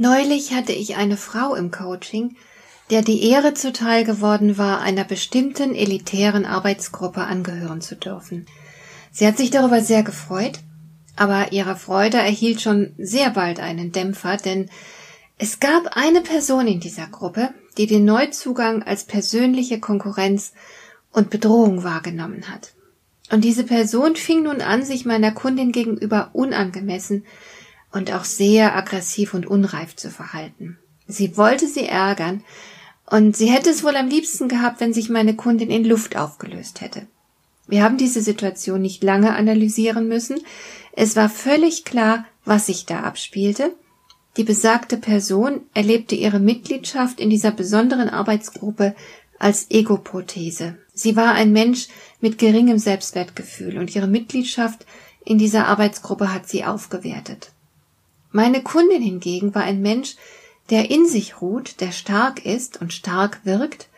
Neulich hatte ich eine Frau im Coaching, der die Ehre zuteil geworden war, einer bestimmten elitären Arbeitsgruppe angehören zu dürfen. Sie hat sich darüber sehr gefreut, aber ihre Freude erhielt schon sehr bald einen Dämpfer, denn es gab eine Person in dieser Gruppe, die den Neuzugang als persönliche Konkurrenz und Bedrohung wahrgenommen hat. Und diese Person fing nun an, sich meiner Kundin gegenüber unangemessen und auch sehr aggressiv und unreif zu verhalten. Sie wollte sie ärgern, und sie hätte es wohl am liebsten gehabt, wenn sich meine Kundin in Luft aufgelöst hätte. Wir haben diese Situation nicht lange analysieren müssen. Es war völlig klar, was sich da abspielte. Die besagte Person erlebte ihre Mitgliedschaft in dieser besonderen Arbeitsgruppe als Ego-Prothese. Sie war ein Mensch mit geringem Selbstwertgefühl und ihre Mitgliedschaft in dieser Arbeitsgruppe hat sie aufgewertet. Meine Kundin hingegen war ein Mensch, der in sich ruht, der stark ist und stark wirkt,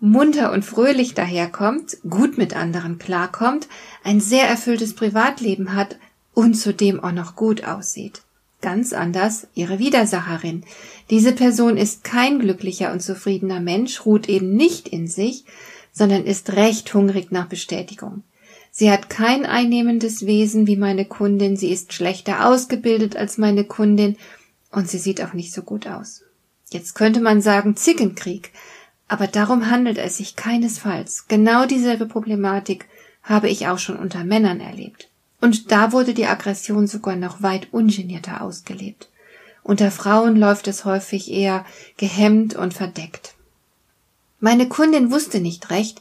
munter und fröhlich daherkommt, gut mit anderen klarkommt, ein sehr erfülltes Privatleben hat und zudem auch noch gut aussieht. Ganz anders ihre Widersacherin. Diese Person ist kein glücklicher und zufriedener Mensch, ruht eben nicht in sich, sondern ist recht hungrig nach Bestätigung. Sie hat kein einnehmendes Wesen wie meine Kundin, sie ist schlechter ausgebildet als meine Kundin und sie sieht auch nicht so gut aus. Jetzt könnte man sagen Zickenkrieg, aber darum handelt es sich keinesfalls. Genau dieselbe Problematik habe ich auch schon unter Männern erlebt. Und da wurde die Aggression sogar noch weit ungenierter ausgelebt. Unter Frauen läuft es häufig eher gehemmt und verdeckt. Meine Kundin wusste nicht recht,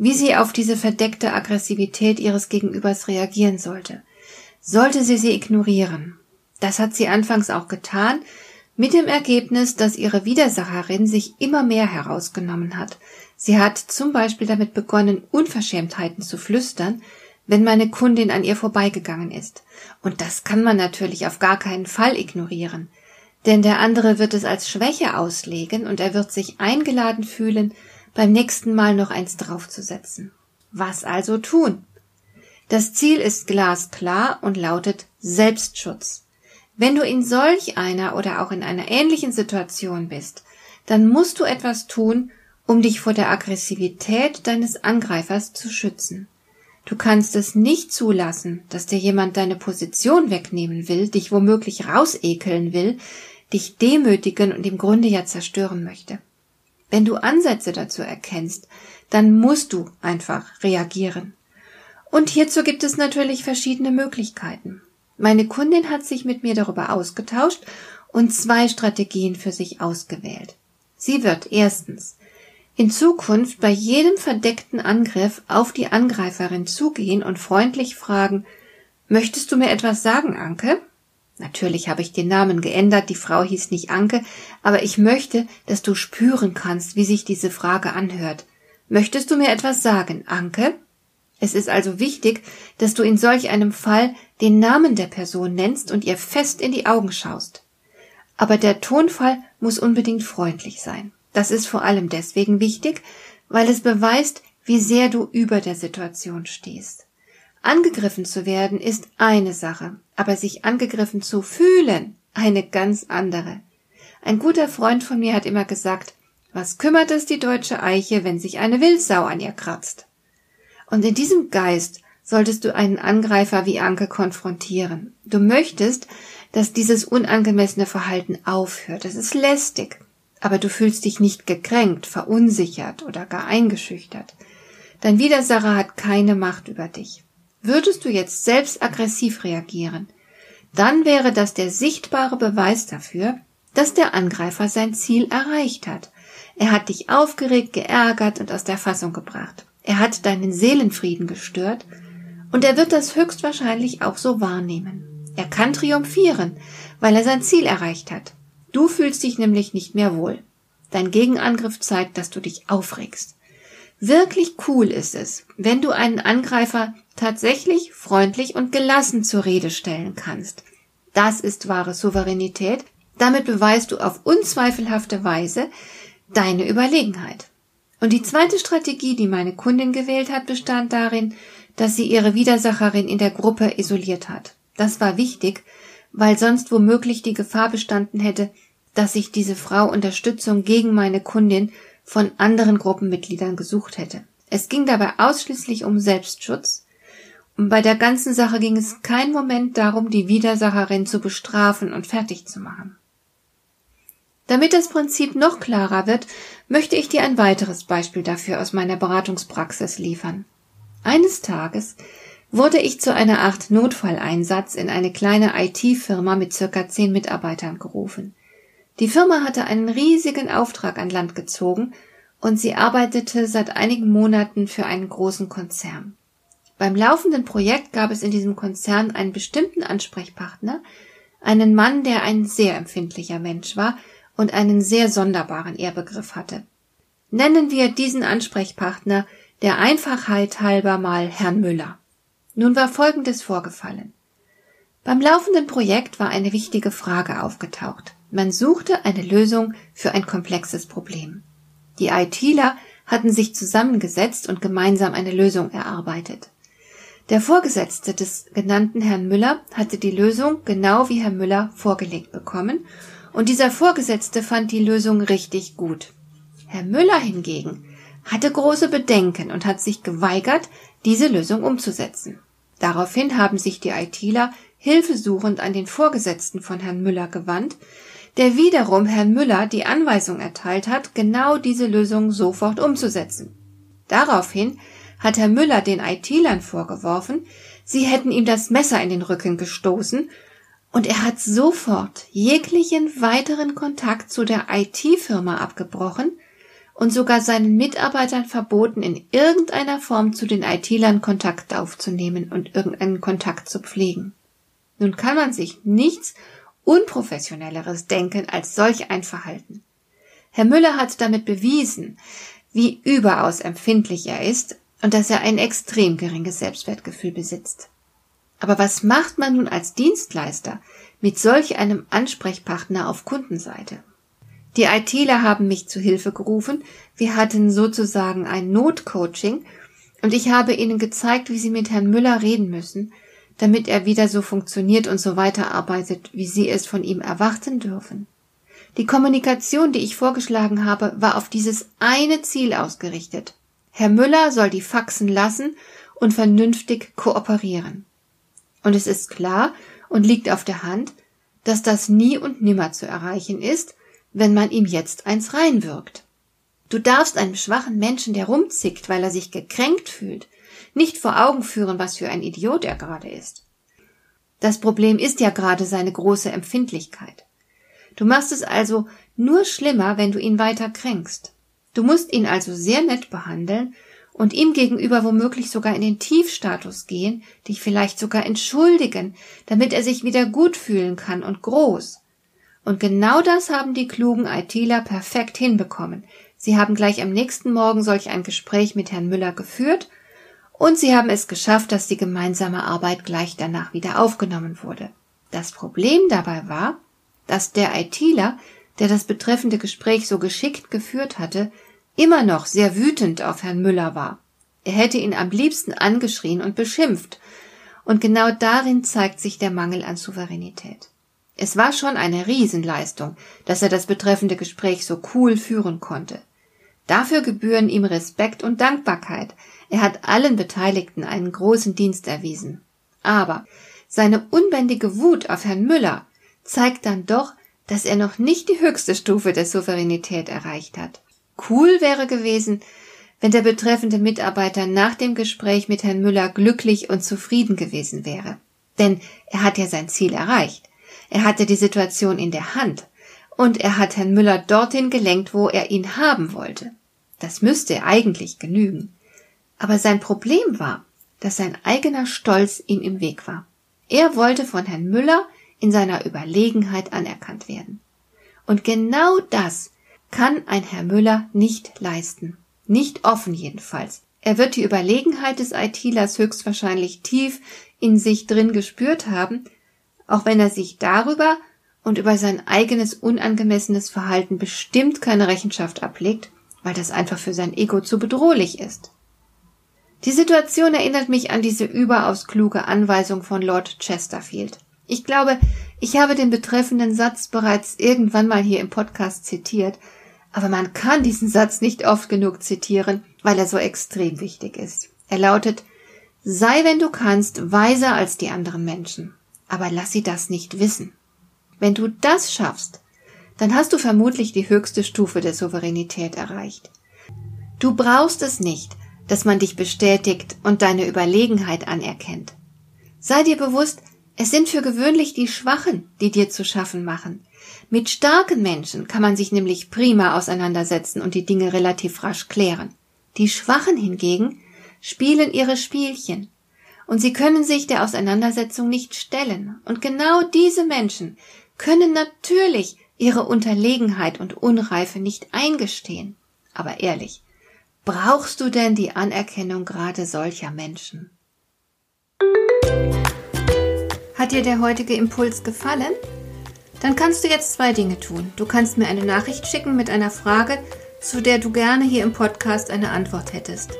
wie sie auf diese verdeckte Aggressivität ihres Gegenübers reagieren sollte. Sollte sie sie ignorieren? Das hat sie anfangs auch getan, mit dem Ergebnis, dass ihre Widersacherin sich immer mehr herausgenommen hat. Sie hat zum Beispiel damit begonnen, Unverschämtheiten zu flüstern, wenn meine Kundin an ihr vorbeigegangen ist. Und das kann man natürlich auf gar keinen Fall ignorieren. Denn der andere wird es als Schwäche auslegen und er wird sich eingeladen fühlen, beim nächsten Mal noch eins draufzusetzen. Was also tun? Das Ziel ist glasklar und lautet Selbstschutz. Wenn du in solch einer oder auch in einer ähnlichen Situation bist, dann musst du etwas tun, um dich vor der Aggressivität deines Angreifers zu schützen. Du kannst es nicht zulassen, dass dir jemand deine Position wegnehmen will, dich womöglich rausekeln will, dich demütigen und im Grunde ja zerstören möchte. Wenn du Ansätze dazu erkennst, dann musst du einfach reagieren. Und hierzu gibt es natürlich verschiedene Möglichkeiten. Meine Kundin hat sich mit mir darüber ausgetauscht und zwei Strategien für sich ausgewählt. Sie wird erstens in Zukunft bei jedem verdeckten Angriff auf die Angreiferin zugehen und freundlich fragen, möchtest du mir etwas sagen, Anke? Natürlich habe ich den Namen geändert, die Frau hieß nicht Anke, aber ich möchte, dass du spüren kannst, wie sich diese Frage anhört. Möchtest du mir etwas sagen, Anke? Es ist also wichtig, dass du in solch einem Fall den Namen der Person nennst und ihr fest in die Augen schaust. Aber der Tonfall muss unbedingt freundlich sein. Das ist vor allem deswegen wichtig, weil es beweist, wie sehr du über der Situation stehst. Angegriffen zu werden ist eine Sache, aber sich angegriffen zu fühlen eine ganz andere. Ein guter Freund von mir hat immer gesagt, was kümmert es die deutsche Eiche, wenn sich eine Wildsau an ihr kratzt? Und in diesem Geist solltest du einen Angreifer wie Anke konfrontieren. Du möchtest, dass dieses unangemessene Verhalten aufhört. Es ist lästig. Aber du fühlst dich nicht gekränkt, verunsichert oder gar eingeschüchtert. Dein Widersacher hat keine Macht über dich. Würdest du jetzt selbst aggressiv reagieren, dann wäre das der sichtbare Beweis dafür, dass der Angreifer sein Ziel erreicht hat. Er hat dich aufgeregt, geärgert und aus der Fassung gebracht. Er hat deinen Seelenfrieden gestört und er wird das höchstwahrscheinlich auch so wahrnehmen. Er kann triumphieren, weil er sein Ziel erreicht hat. Du fühlst dich nämlich nicht mehr wohl. Dein Gegenangriff zeigt, dass du dich aufregst. Wirklich cool ist es, wenn du einen Angreifer tatsächlich freundlich und gelassen zur Rede stellen kannst. Das ist wahre Souveränität. Damit beweist du auf unzweifelhafte Weise deine Überlegenheit. Und die zweite Strategie, die meine Kundin gewählt hat, bestand darin, dass sie ihre Widersacherin in der Gruppe isoliert hat. Das war wichtig, weil sonst womöglich die Gefahr bestanden hätte, dass sich diese Frau Unterstützung gegen meine Kundin von anderen Gruppenmitgliedern gesucht hätte. Es ging dabei ausschließlich um Selbstschutz, und bei der ganzen Sache ging es kein Moment darum, die Widersacherin zu bestrafen und fertig zu machen. Damit das Prinzip noch klarer wird, möchte ich dir ein weiteres Beispiel dafür aus meiner Beratungspraxis liefern. Eines Tages wurde ich zu einer Art Notfalleinsatz in eine kleine IT-Firma mit circa zehn Mitarbeitern gerufen. Die Firma hatte einen riesigen Auftrag an Land gezogen und sie arbeitete seit einigen Monaten für einen großen Konzern. Beim laufenden Projekt gab es in diesem Konzern einen bestimmten Ansprechpartner, einen Mann, der ein sehr empfindlicher Mensch war und einen sehr sonderbaren Ehrbegriff hatte. Nennen wir diesen Ansprechpartner der Einfachheit halber mal Herrn Müller. Nun war Folgendes vorgefallen. Beim laufenden Projekt war eine wichtige Frage aufgetaucht. Man suchte eine Lösung für ein komplexes Problem. Die ITler hatten sich zusammengesetzt und gemeinsam eine Lösung erarbeitet. Der Vorgesetzte des genannten Herrn Müller hatte die Lösung genau wie Herr Müller vorgelegt bekommen, und dieser Vorgesetzte fand die Lösung richtig gut. Herr Müller hingegen hatte große Bedenken und hat sich geweigert, diese Lösung umzusetzen. Daraufhin haben sich die ITler hilfesuchend an den Vorgesetzten von Herrn Müller gewandt, der wiederum Herrn Müller die Anweisung erteilt hat, genau diese Lösung sofort umzusetzen. Daraufhin hat Herr Müller den ITlern vorgeworfen, sie hätten ihm das Messer in den Rücken gestoßen, und er hat sofort jeglichen weiteren Kontakt zu der IT-Firma abgebrochen und sogar seinen Mitarbeitern verboten, in irgendeiner Form zu den IT-Lern Kontakt aufzunehmen und irgendeinen Kontakt zu pflegen. Nun kann man sich nichts Unprofessionelleres denken als solch ein Verhalten. Herr Müller hat damit bewiesen, wie überaus empfindlich er ist und dass er ein extrem geringes Selbstwertgefühl besitzt. Aber was macht man nun als Dienstleister mit solch einem Ansprechpartner auf Kundenseite? Die ITler haben mich zu Hilfe gerufen. Wir hatten sozusagen ein Notcoaching und ich habe ihnen gezeigt, wie sie mit Herrn Müller reden müssen, damit er wieder so funktioniert und so weiterarbeitet, wie sie es von ihm erwarten dürfen. Die Kommunikation, die ich vorgeschlagen habe, war auf dieses eine Ziel ausgerichtet. Herr Müller soll die Faxen lassen und vernünftig kooperieren. Und es ist klar und liegt auf der Hand, dass das nie und nimmer zu erreichen ist, wenn man ihm jetzt eins reinwirkt. Du darfst einem schwachen Menschen, der rumzickt, weil er sich gekränkt fühlt, nicht vor Augen führen, was für ein Idiot er gerade ist. Das Problem ist ja gerade seine große Empfindlichkeit. Du machst es also nur schlimmer, wenn du ihn weiter kränkst. Du musst ihn also sehr nett behandeln und ihm gegenüber womöglich sogar in den Tiefstatus gehen, dich vielleicht sogar entschuldigen, damit er sich wieder gut fühlen kann und groß. Und genau das haben die klugen ITler perfekt hinbekommen. Sie haben gleich am nächsten Morgen solch ein Gespräch mit Herrn Müller geführt und sie haben es geschafft, dass die gemeinsame Arbeit gleich danach wieder aufgenommen wurde. Das Problem dabei war, dass der ITler, der das betreffende Gespräch so geschickt geführt hatte, immer noch sehr wütend auf Herrn Müller war. Er hätte ihn am liebsten angeschrien und beschimpft, und genau darin zeigt sich der Mangel an Souveränität. Es war schon eine Riesenleistung, dass er das betreffende Gespräch so cool führen konnte. Dafür gebühren ihm Respekt und Dankbarkeit. Er hat allen Beteiligten einen großen Dienst erwiesen. Aber seine unbändige Wut auf Herrn Müller zeigt dann doch, dass er noch nicht die höchste Stufe der Souveränität erreicht hat. Cool wäre gewesen, wenn der betreffende Mitarbeiter nach dem Gespräch mit Herrn Müller glücklich und zufrieden gewesen wäre. Denn er hat ja sein Ziel erreicht. Er hatte die Situation in der Hand und er hat Herrn Müller dorthin gelenkt, wo er ihn haben wollte. Das müsste eigentlich genügen. Aber sein Problem war, dass sein eigener Stolz ihm im Weg war. Er wollte von Herrn Müller in seiner Überlegenheit anerkannt werden. Und genau das kann ein Herr Müller nicht leisten. Nicht offen jedenfalls. Er wird die Überlegenheit des ITlers höchstwahrscheinlich tief in sich drin gespürt haben, auch wenn er sich darüber und über sein eigenes unangemessenes Verhalten bestimmt keine Rechenschaft ablegt, weil das einfach für sein Ego zu bedrohlich ist. Die Situation erinnert mich an diese überaus kluge Anweisung von Lord Chesterfield. Ich glaube, ich habe den betreffenden Satz bereits irgendwann mal hier im Podcast zitiert, aber man kann diesen Satz nicht oft genug zitieren, weil er so extrem wichtig ist. Er lautet, sei, wenn du kannst, weiser als die anderen Menschen, aber lass sie das nicht wissen. Wenn du das schaffst, dann hast du vermutlich die höchste Stufe der Souveränität erreicht. Du brauchst es nicht, dass man dich bestätigt und deine Überlegenheit anerkennt. Sei dir bewusst, es sind für gewöhnlich die Schwachen, die dir zu schaffen machen. Mit starken Menschen kann man sich nämlich prima auseinandersetzen und die Dinge relativ rasch klären. Die Schwachen hingegen spielen ihre Spielchen und sie können sich der Auseinandersetzung nicht stellen. Und genau diese Menschen können natürlich ihre Unterlegenheit und Unreife nicht eingestehen. Aber ehrlich, brauchst du denn die Anerkennung gerade solcher Menschen? Hat dir der heutige Impuls gefallen? Dann kannst du jetzt zwei Dinge tun. Du kannst mir eine Nachricht schicken mit einer Frage, zu der du gerne hier im Podcast eine Antwort hättest.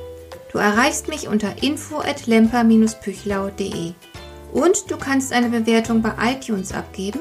Du erreichst mich unter info@lemper-püchlau.de. Und du kannst eine Bewertung bei iTunes abgeben,